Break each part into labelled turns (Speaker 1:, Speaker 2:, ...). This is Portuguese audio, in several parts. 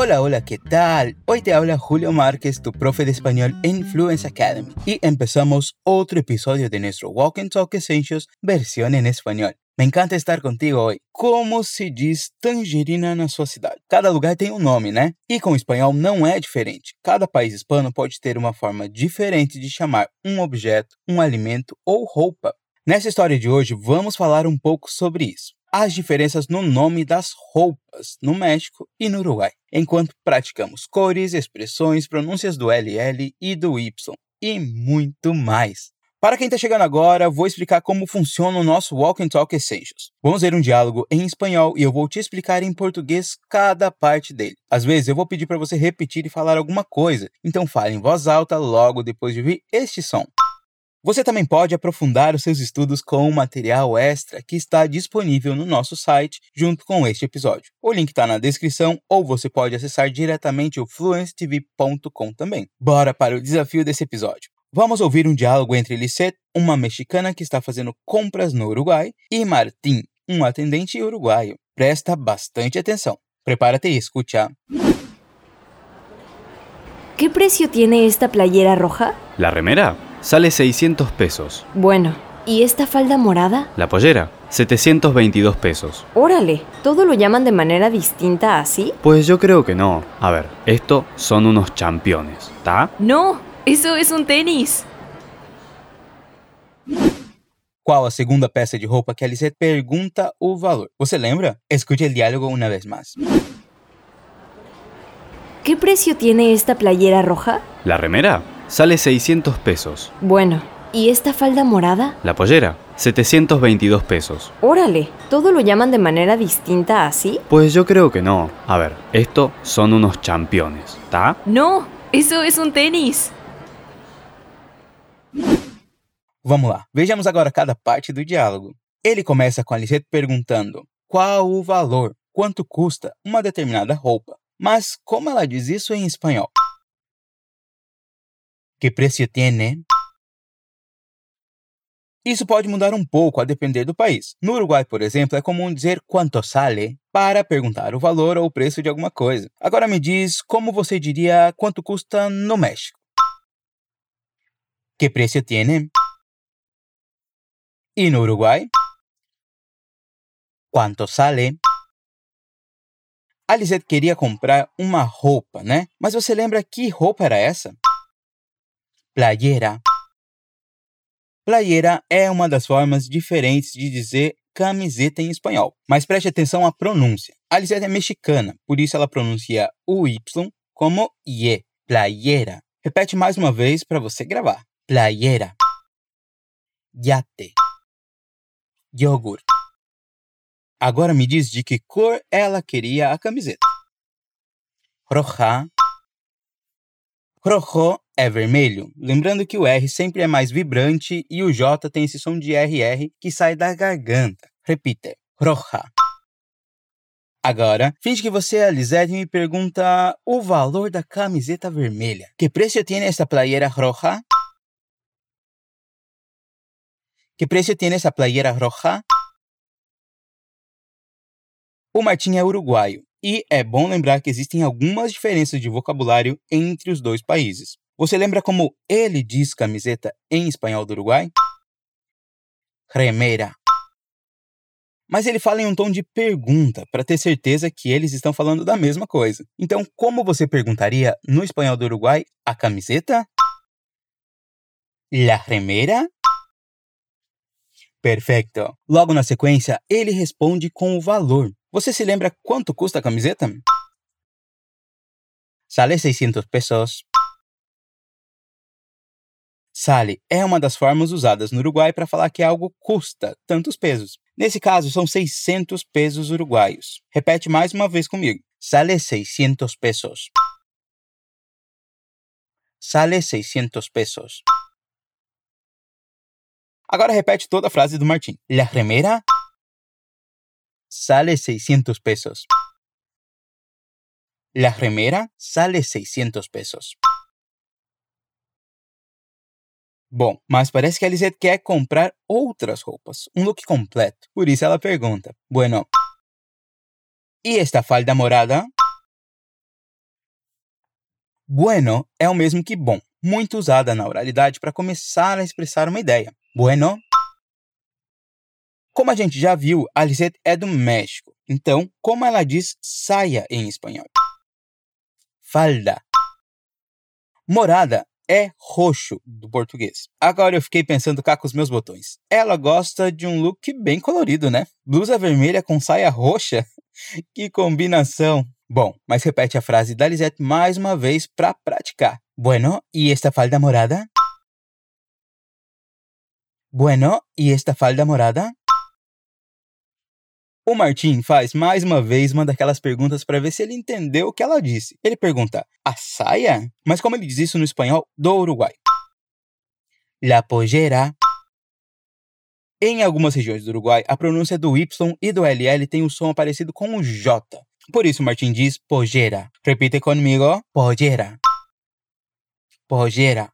Speaker 1: Hola, hola, ¿qué tal? Hoy te habla Julio Márquez, tu profe de español en Fluence Academy. Y empezamos otro episodio de nuestro Walk and Talk Essentials versión en español. Me encanta estar contigo hoy. Como se diz tangerina na sua cidade? Cada lugar tem um nome, né? E com o espanhol não é diferente. Cada país hispano pode ter uma forma diferente de chamar um objeto, um alimento ou roupa. Nessa história de hoje, vamos falar um pouco sobre isso as diferenças no nome das roupas no México e no Uruguai, enquanto praticamos cores, expressões, pronúncias do LL e do Y e muito mais. Para quem está chegando agora, vou explicar como funciona o nosso Walk and Talk Essentials. Vamos ver um diálogo em espanhol e eu vou te explicar em português cada parte dele. Às vezes eu vou pedir para você repetir e falar alguma coisa, então fale em voz alta logo depois de ouvir este som. Você também pode aprofundar os seus estudos com o material extra que está disponível no nosso site junto com este episódio. O link está na descrição ou você pode acessar diretamente o fluencetv.com também. Bora para o desafio desse episódio. Vamos ouvir um diálogo entre Lisette, uma mexicana que está fazendo compras no Uruguai, e Martim, um atendente uruguaio. Presta bastante atenção. Prepárate e escucha.
Speaker 2: ¿Qué precio tiene esta playera roja?
Speaker 3: La remera Sale 600 pesos.
Speaker 2: Bueno, ¿y esta falda morada?
Speaker 3: La pollera, 722 pesos.
Speaker 2: Órale, ¿todo lo llaman de manera distinta así?
Speaker 3: Pues yo creo que no. A ver, esto son unos championes, ¿tá?
Speaker 2: No, eso es un tenis.
Speaker 1: Qual a segunda peça de roupa que a Lisette pergunta o valor? Você lembra? Escute o diálogo uma vez mais.
Speaker 2: ¿Qué precio tiene esta playera roja?
Speaker 3: La remera, Sale 600 pesos.
Speaker 2: Bueno, ¿y esta falda morada?
Speaker 3: La pollera, 722 pesos.
Speaker 2: Órale, ¿todo lo llaman de manera distinta así?
Speaker 3: Pues yo creo que no. A ver, esto son unos championes, ¿tá?
Speaker 2: No, eso es un tenis.
Speaker 1: Vamos lá, vejamos agora cada parte do diálogo. Ele começa com a Lisette perguntando qual o valor, quanto custa uma determinada roupa. Mas como ela diz isso em espanhol? Que preço tiene? Isso pode mudar um pouco a depender do país. No Uruguai, por exemplo, é comum dizer quanto sale para perguntar o valor ou o preço de alguma coisa. Agora me diz como você diria quanto custa no México. Que preço tiene? E no Uruguai? Quanto sale? A Lisette queria comprar uma roupa, né? Mas você lembra que roupa era essa? Playera. Playera é uma das formas diferentes de dizer camiseta em espanhol, mas preste atenção à pronúncia. A Lisette é mexicana, por isso ela pronuncia o Y como IE, playera. Repete mais uma vez para você gravar. Playera. Yate. Yogurt. Agora me diz de que cor ela queria a camiseta. Roja. Rojo é vermelho. Lembrando que o R sempre é mais vibrante e o J tem esse som de RR que sai da garganta. Repita, roja. Agora, finge que você é a Lisette e me pergunta o valor da camiseta vermelha. Que preço tem essa playera roja? Que preço tem essa playera roja? O Martim é uruguaio, e é bom lembrar que existem algumas diferenças de vocabulário entre os dois países. Você lembra como ele diz camiseta em espanhol do Uruguai? Remera. Mas ele fala em um tom de pergunta, para ter certeza que eles estão falando da mesma coisa. Então, como você perguntaria no espanhol do Uruguai a camiseta? La remera? Perfeito. Logo na sequência, ele responde com o valor. Você se lembra quanto custa a camiseta? Sale 600 pesos. Sale é uma das formas usadas no Uruguai para falar que algo custa tantos pesos. Nesse caso, são 600 pesos uruguaios. Repete mais uma vez comigo. Sale 600 pesos. Sale 600 pesos. Agora repete toda a frase do Martim. La remera sale 600 pesos. La remera sale 600 pesos. Bom, mas parece que a Lisette quer comprar outras roupas, um look completo. Por isso ela pergunta: Bueno, e esta falda morada? Bueno é o mesmo que bom, muito usada na oralidade para começar a expressar uma ideia. Bueno. Como a gente já viu, a Lisette é do México. Então, como ela diz saia em espanhol? Falda. Morada é roxo do português. Agora eu fiquei pensando cá com os meus botões. Ela gosta de um look bem colorido, né? Blusa vermelha com saia roxa? que combinação! Bom, mas repete a frase da Lisette mais uma vez para praticar. Bueno, ¿y esta falda morada? Bueno, ¿y esta falda morada? O Martim faz mais uma vez uma daquelas perguntas para ver se ele entendeu o que ela disse. Ele pergunta: a saia? Mas como ele diz isso no espanhol do Uruguai? La pollera. Em algumas regiões do Uruguai, a pronúncia do Y e do LL tem um som parecido com o J. Por isso, Martim diz pollera. Repite comigo: pollera. Pollera.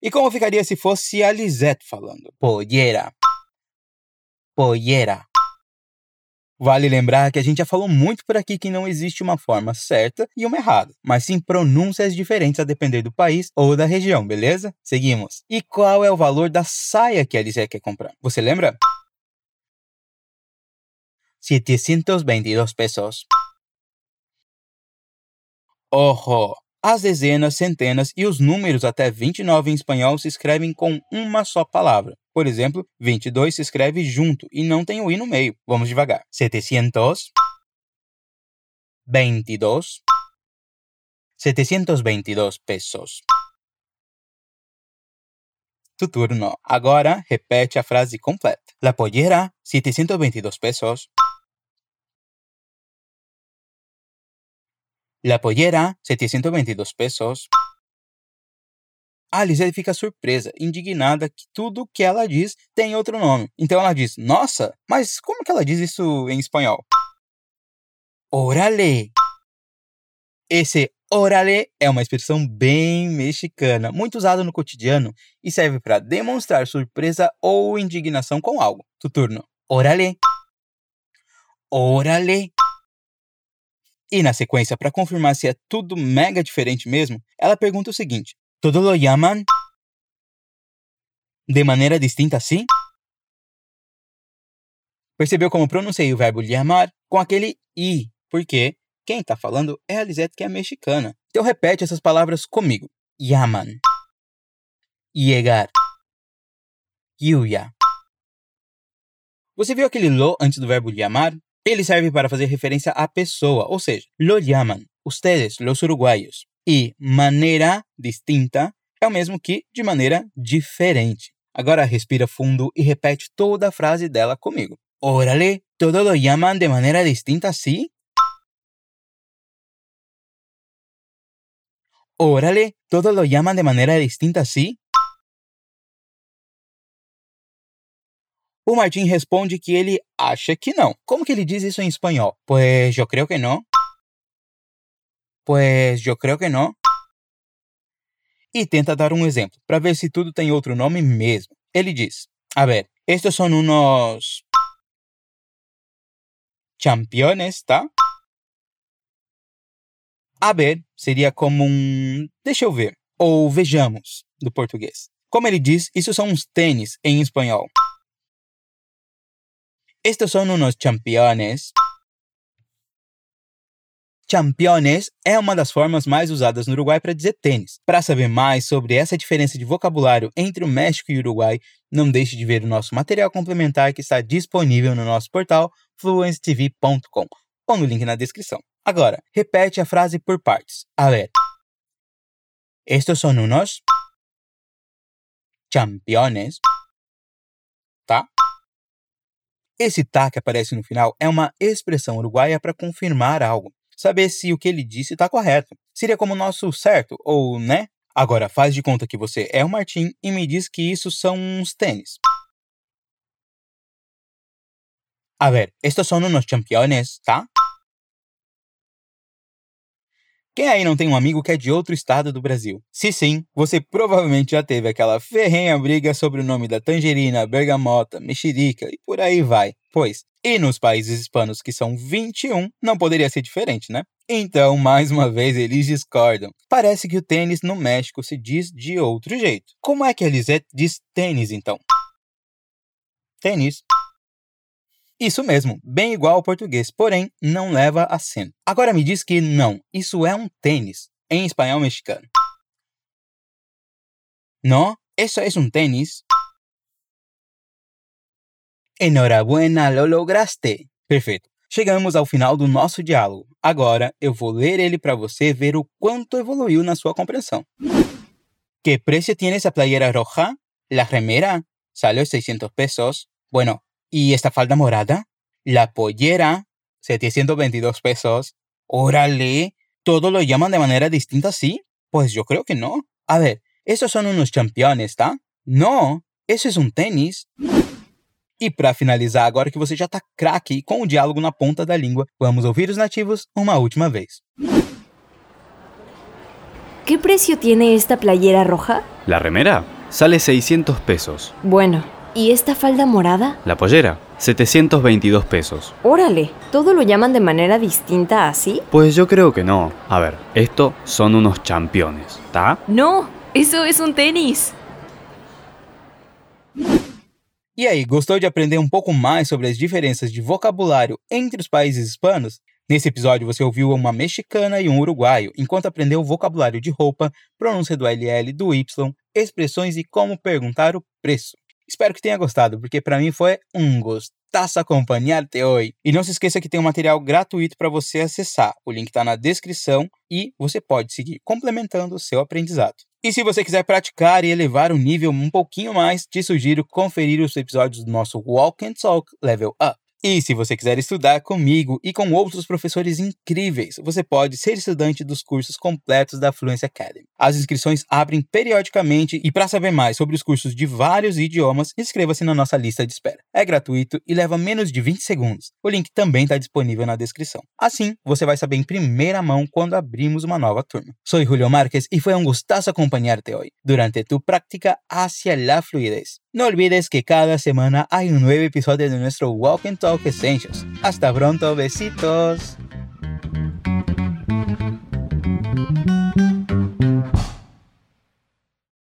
Speaker 1: E como ficaria se fosse a Lisette falando? Pollera. Pollera. Vale lembrar que a gente já falou muito por aqui que não existe uma forma certa e uma errada, mas sim pronúncias diferentes a depender do país ou da região, beleza? Seguimos. E qual é o valor da saia que a Alice quer comprar? Você lembra? 722 pesos. Ojo! As dezenas, centenas e os números até 29 em espanhol se escrevem com uma só palavra. Por exemplo, 22 se escreve junto e não tem o i no meio. Vamos devagar. 700 22 722 pesos. Tu turno. Agora repete a frase completa. La pollera, 722 pesos. La pollera, 722 pesos. A fica surpresa, indignada que tudo que ela diz tem outro nome. Então ela diz: Nossa, mas como que ela diz isso em espanhol? Órale! Esse órale é uma expressão bem mexicana, muito usada no cotidiano e serve para demonstrar surpresa ou indignação com algo. Tu turno. Órale! Órale! E na sequência, para confirmar se é tudo mega diferente mesmo, ela pergunta o seguinte: Todo lo llaman de maneira distinta assim? Percebeu como pronunciei o verbo llamar com aquele i, porque quem está falando é a Lisette que é mexicana. Então repete essas palavras comigo. Llaman. Llegar. Yuya. Você viu aquele lo antes do verbo llamar? Ele serve para fazer referência à pessoa, ou seja, lo llaman, ustedes, los uruguaios. E maneira distinta é o mesmo que de maneira diferente. Agora respira fundo e repete toda a frase dela comigo. Órale, todos lo llaman de maneira distinta, ¿sí? Órale, todos lo llaman de maneira distinta, ¿sí? O Martim responde que ele acha que não. Como que ele diz isso em espanhol? Pues yo creo que no. Pues yo creo que no. E tenta dar um exemplo, para ver se tudo tem outro nome mesmo. Ele diz: A ver, estes são unos campeones, tá? A ver seria como um deixa eu ver, ou vejamos, do português. Como ele diz, isso são uns tênis em espanhol. Estos son unos campeones. Campeones é uma das formas mais usadas no Uruguai para dizer tênis. Para saber mais sobre essa diferença de vocabulário entre o México e o Uruguai, não deixe de ver o nosso material complementar que está disponível no nosso portal fluencetv.com ou no link na descrição. Agora, repete a frase por partes. A ver. Estos son unos campeones. Tá? Esse tá que aparece no final é uma expressão uruguaia para confirmar algo, saber se o que ele disse está correto. Seria como o nosso certo, ou né? Agora faz de conta que você é o Martim e me diz que isso são uns tênis. A ver, estos son unos campeones, tá? Quem aí não tem um amigo que é de outro estado do Brasil? Se sim, você provavelmente já teve aquela ferrenha briga sobre o nome da tangerina, bergamota, mexerica e por aí vai. Pois, e nos países hispanos, que são 21, não poderia ser diferente, né? Então, mais uma vez, eles discordam. Parece que o tênis no México se diz de outro jeito. Como é que a Lisette diz tênis, então? Tênis. Isso mesmo, bem igual ao português, porém não leva acento. Agora me diz que não, isso é um tênis, em espanhol mexicano. Não, isso é um tênis. Enhorabuena, lo lograste. Perfeito. Chegamos ao final do nosso diálogo. Agora eu vou ler ele para você ver o quanto evoluiu na sua compreensão. Que preço tem essa playera roja? La remera sale 600 pesos. Bueno, ¿Y esta falda morada? La pollera, 722 pesos. Órale, ¿todo lo llaman de manera distinta así? Pues yo creo que no. A ver, esos son unos campeones, ¿está? No, esse é um tênis. E para finalizar, agora que você já tá craque com o diálogo na ponta da língua, vamos ouvir os nativos uma última vez.
Speaker 2: ¿Qué precio tiene esta playera roja?
Speaker 3: La remera sale 600 pesos.
Speaker 2: Bueno, ¿Y esta falda morada?
Speaker 3: La pollera, 722 pesos.
Speaker 2: Órale, ¿todo lo llaman de manera distinta así?
Speaker 3: Pues yo creo que no. A ver, esto son unos championes, ¿está?
Speaker 2: No, eso es un tênis.
Speaker 1: E aí, gostou de aprender um pouco mais sobre as diferenças de vocabulário entre os países hispanos? Nesse episódio você ouviu uma mexicana e um uruguaio, enquanto aprendeu o vocabulário de roupa, pronúncia do LL, do Y, expressões e como perguntar o preço. Espero que tenha gostado, porque para mim foi um gostaço acompanhar-te hoje. E não se esqueça que tem um material gratuito para você acessar. O link está na descrição e você pode seguir complementando o seu aprendizado. E se você quiser praticar e elevar o nível um pouquinho mais, te sugiro conferir os episódios do nosso Walk and Talk Level Up. E se você quiser estudar comigo e com outros professores incríveis, você pode ser estudante dos cursos completos da Fluency Academy. As inscrições abrem periodicamente e para saber mais sobre os cursos de vários idiomas, inscreva-se na nossa lista de espera. É gratuito e leva menos de 20 segundos. O link também está disponível na descrição. Assim, você vai saber em primeira mão quando abrimos uma nova turma. Sou Julio Marques e foi um gostoso acompanhar-te hoje durante tu prática hacia la fluidez. No olvides que cada semana hay un nuevo episodio de nuestro Walk and Talk Essentials. Hasta pronto, besitos.